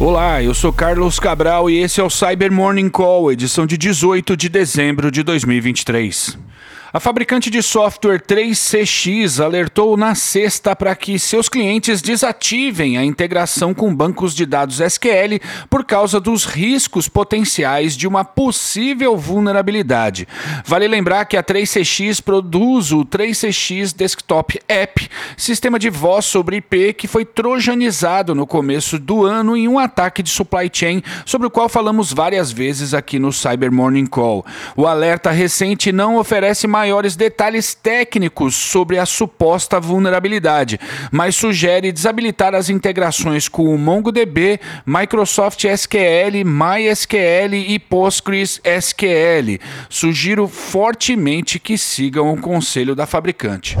Olá, eu sou Carlos Cabral e esse é o Cyber Morning Call, edição de 18 de dezembro de 2023. A fabricante de software 3CX alertou na sexta para que seus clientes desativem a integração com bancos de dados SQL por causa dos riscos potenciais de uma possível vulnerabilidade. Vale lembrar que a 3CX produz o 3CX Desktop App, sistema de voz sobre IP que foi trojanizado no começo do ano em um ataque de supply chain, sobre o qual falamos várias vezes aqui no Cyber Morning Call. O alerta recente não oferece mais maiores detalhes técnicos sobre a suposta vulnerabilidade, mas sugere desabilitar as integrações com o MongoDB, Microsoft SQL, MySQL e PostgreSQL. Sugiro fortemente que sigam o conselho da fabricante.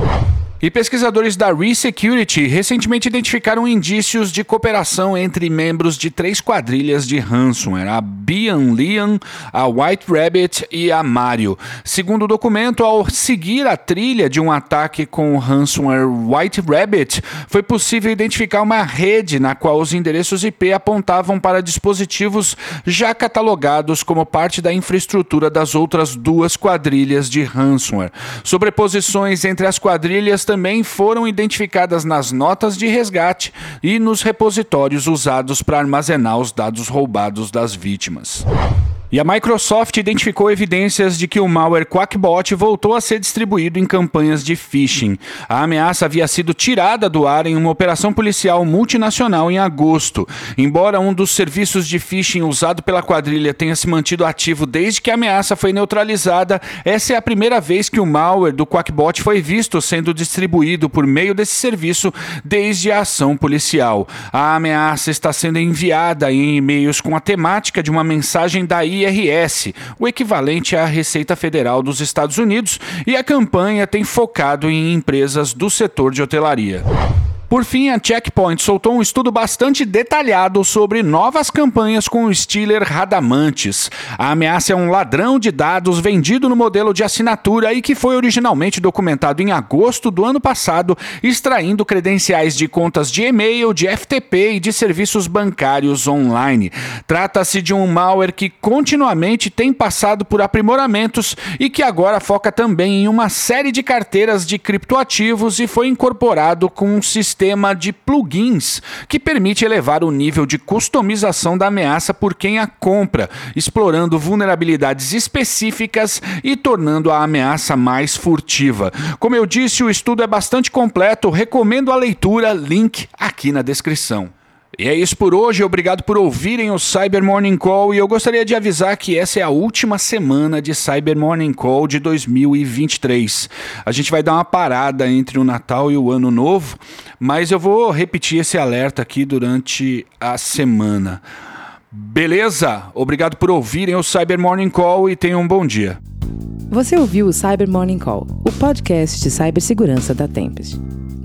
E pesquisadores da ReSecurity recentemente identificaram indícios de cooperação entre membros de três quadrilhas de ransomware, a Bian Lian, a White Rabbit e a Mario. Segundo o documento, ao seguir a trilha de um ataque com o ransomware White Rabbit, foi possível identificar uma rede na qual os endereços IP apontavam para dispositivos já catalogados como parte da infraestrutura das outras duas quadrilhas de ransomware. Sobreposições entre as quadrilhas também foram identificadas nas notas de resgate e nos repositórios usados para armazenar os dados roubados das vítimas. E a Microsoft identificou evidências de que o malware Quackbot voltou a ser distribuído em campanhas de phishing. A ameaça havia sido tirada do ar em uma operação policial multinacional em agosto. Embora um dos serviços de phishing usado pela quadrilha tenha se mantido ativo desde que a ameaça foi neutralizada, essa é a primeira vez que o malware do Quackbot foi visto sendo distribuído por meio desse serviço desde a ação policial. A ameaça está sendo enviada em e-mails com a temática de uma mensagem da IRS, o equivalente à Receita Federal dos Estados Unidos, e a campanha tem focado em empresas do setor de hotelaria. Por fim, a Checkpoint soltou um estudo bastante detalhado sobre novas campanhas com o Steeler Radamantes. A ameaça é um ladrão de dados vendido no modelo de assinatura e que foi originalmente documentado em agosto do ano passado, extraindo credenciais de contas de e-mail, de FTP e de serviços bancários online. Trata-se de um malware que continuamente tem passado por aprimoramentos e que agora foca também em uma série de carteiras de criptoativos e foi incorporado com um sistema sistema de plugins que permite elevar o nível de customização da ameaça por quem a compra, explorando vulnerabilidades específicas e tornando a ameaça mais furtiva. Como eu disse, o estudo é bastante completo, recomendo a leitura, link aqui na descrição. E é isso por hoje, obrigado por ouvirem o Cyber Morning Call e eu gostaria de avisar que essa é a última semana de Cyber Morning Call de 2023. A gente vai dar uma parada entre o Natal e o Ano Novo, mas eu vou repetir esse alerta aqui durante a semana. Beleza? Obrigado por ouvirem o Cyber Morning Call e tenham um bom dia. Você ouviu o Cyber Morning Call, o podcast de cibersegurança da Tempest.